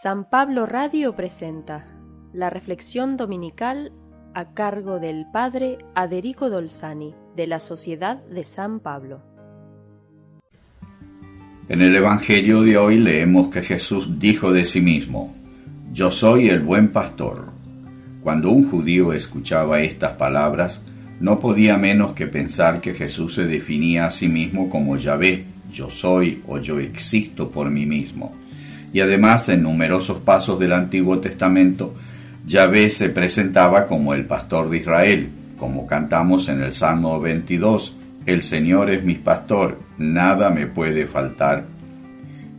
San Pablo Radio presenta la reflexión dominical a cargo del Padre Aderico Dolzani de la Sociedad de San Pablo. En el Evangelio de hoy leemos que Jesús dijo de sí mismo, Yo soy el buen pastor. Cuando un judío escuchaba estas palabras, no podía menos que pensar que Jesús se definía a sí mismo como Yahvé, yo soy o yo existo por mí mismo y además en numerosos pasos del Antiguo Testamento, Yahvé se presentaba como el pastor de Israel, como cantamos en el Salmo 22, El Señor es mi pastor, nada me puede faltar.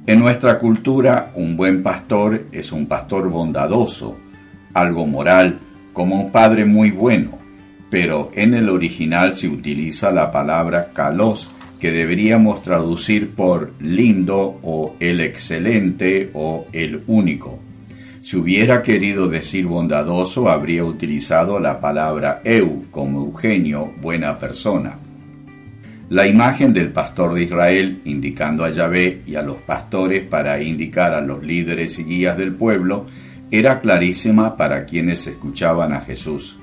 En nuestra cultura, un buen pastor es un pastor bondadoso, algo moral, como un padre muy bueno, pero en el original se utiliza la palabra kalos, que deberíamos traducir por lindo o el excelente o el único. Si hubiera querido decir bondadoso, habría utilizado la palabra eu como Eugenio, buena persona. La imagen del pastor de Israel, indicando a Yahvé y a los pastores para indicar a los líderes y guías del pueblo, era clarísima para quienes escuchaban a Jesús.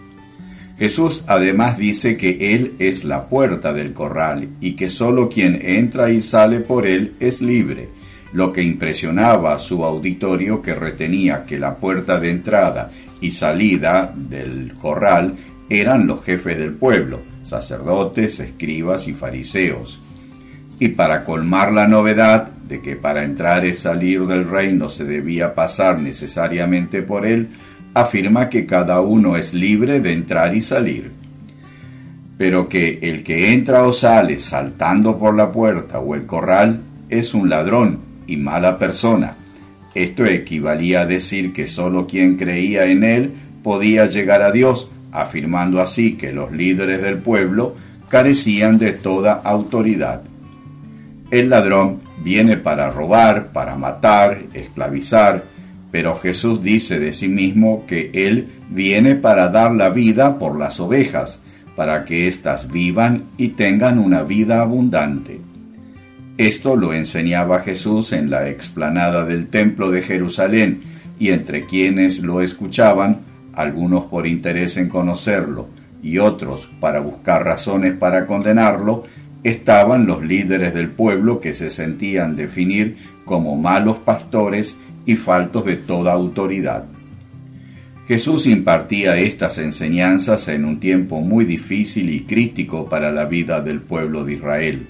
Jesús además dice que Él es la puerta del corral y que solo quien entra y sale por Él es libre, lo que impresionaba a su auditorio que retenía que la puerta de entrada y salida del corral eran los jefes del pueblo, sacerdotes, escribas y fariseos. Y para colmar la novedad de que para entrar y salir del reino se debía pasar necesariamente por él, afirma que cada uno es libre de entrar y salir, pero que el que entra o sale saltando por la puerta o el corral es un ladrón y mala persona. Esto equivalía a decir que sólo quien creía en él podía llegar a Dios, afirmando así que los líderes del pueblo carecían de toda autoridad. El ladrón viene para robar, para matar, esclavizar, pero Jesús dice de sí mismo que Él viene para dar la vida por las ovejas, para que éstas vivan y tengan una vida abundante. Esto lo enseñaba Jesús en la explanada del templo de Jerusalén, y entre quienes lo escuchaban, algunos por interés en conocerlo y otros para buscar razones para condenarlo, estaban los líderes del pueblo que se sentían definir como malos pastores y faltos de toda autoridad. Jesús impartía estas enseñanzas en un tiempo muy difícil y crítico para la vida del pueblo de Israel,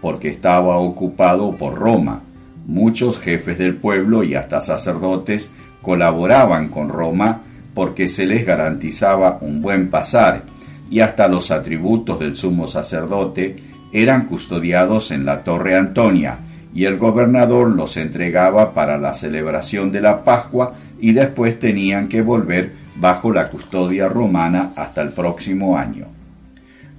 porque estaba ocupado por Roma. Muchos jefes del pueblo y hasta sacerdotes colaboraban con Roma porque se les garantizaba un buen pasar y hasta los atributos del sumo sacerdote eran custodiados en la Torre Antonia, y el gobernador los entregaba para la celebración de la Pascua y después tenían que volver bajo la custodia romana hasta el próximo año.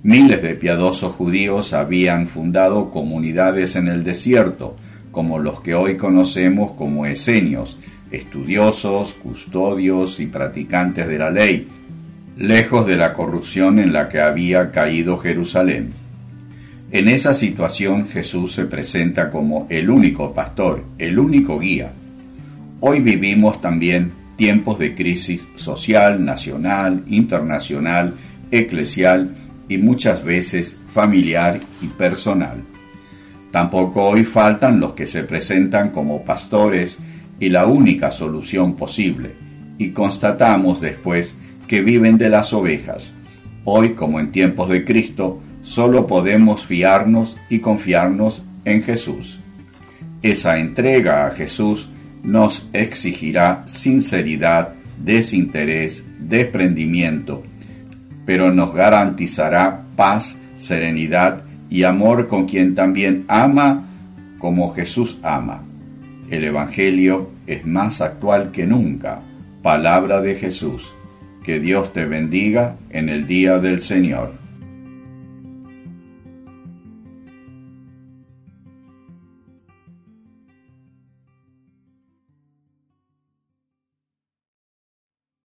Miles de piadosos judíos habían fundado comunidades en el desierto, como los que hoy conocemos como esenios, estudiosos, custodios y practicantes de la ley, lejos de la corrupción en la que había caído Jerusalén. En esa situación Jesús se presenta como el único pastor, el único guía. Hoy vivimos también tiempos de crisis social, nacional, internacional, eclesial y muchas veces familiar y personal. Tampoco hoy faltan los que se presentan como pastores y la única solución posible, y constatamos después que viven de las ovejas. Hoy, como en tiempos de Cristo, Solo podemos fiarnos y confiarnos en Jesús. Esa entrega a Jesús nos exigirá sinceridad, desinterés, desprendimiento, pero nos garantizará paz, serenidad y amor con quien también ama como Jesús ama. El Evangelio es más actual que nunca. Palabra de Jesús. Que Dios te bendiga en el día del Señor.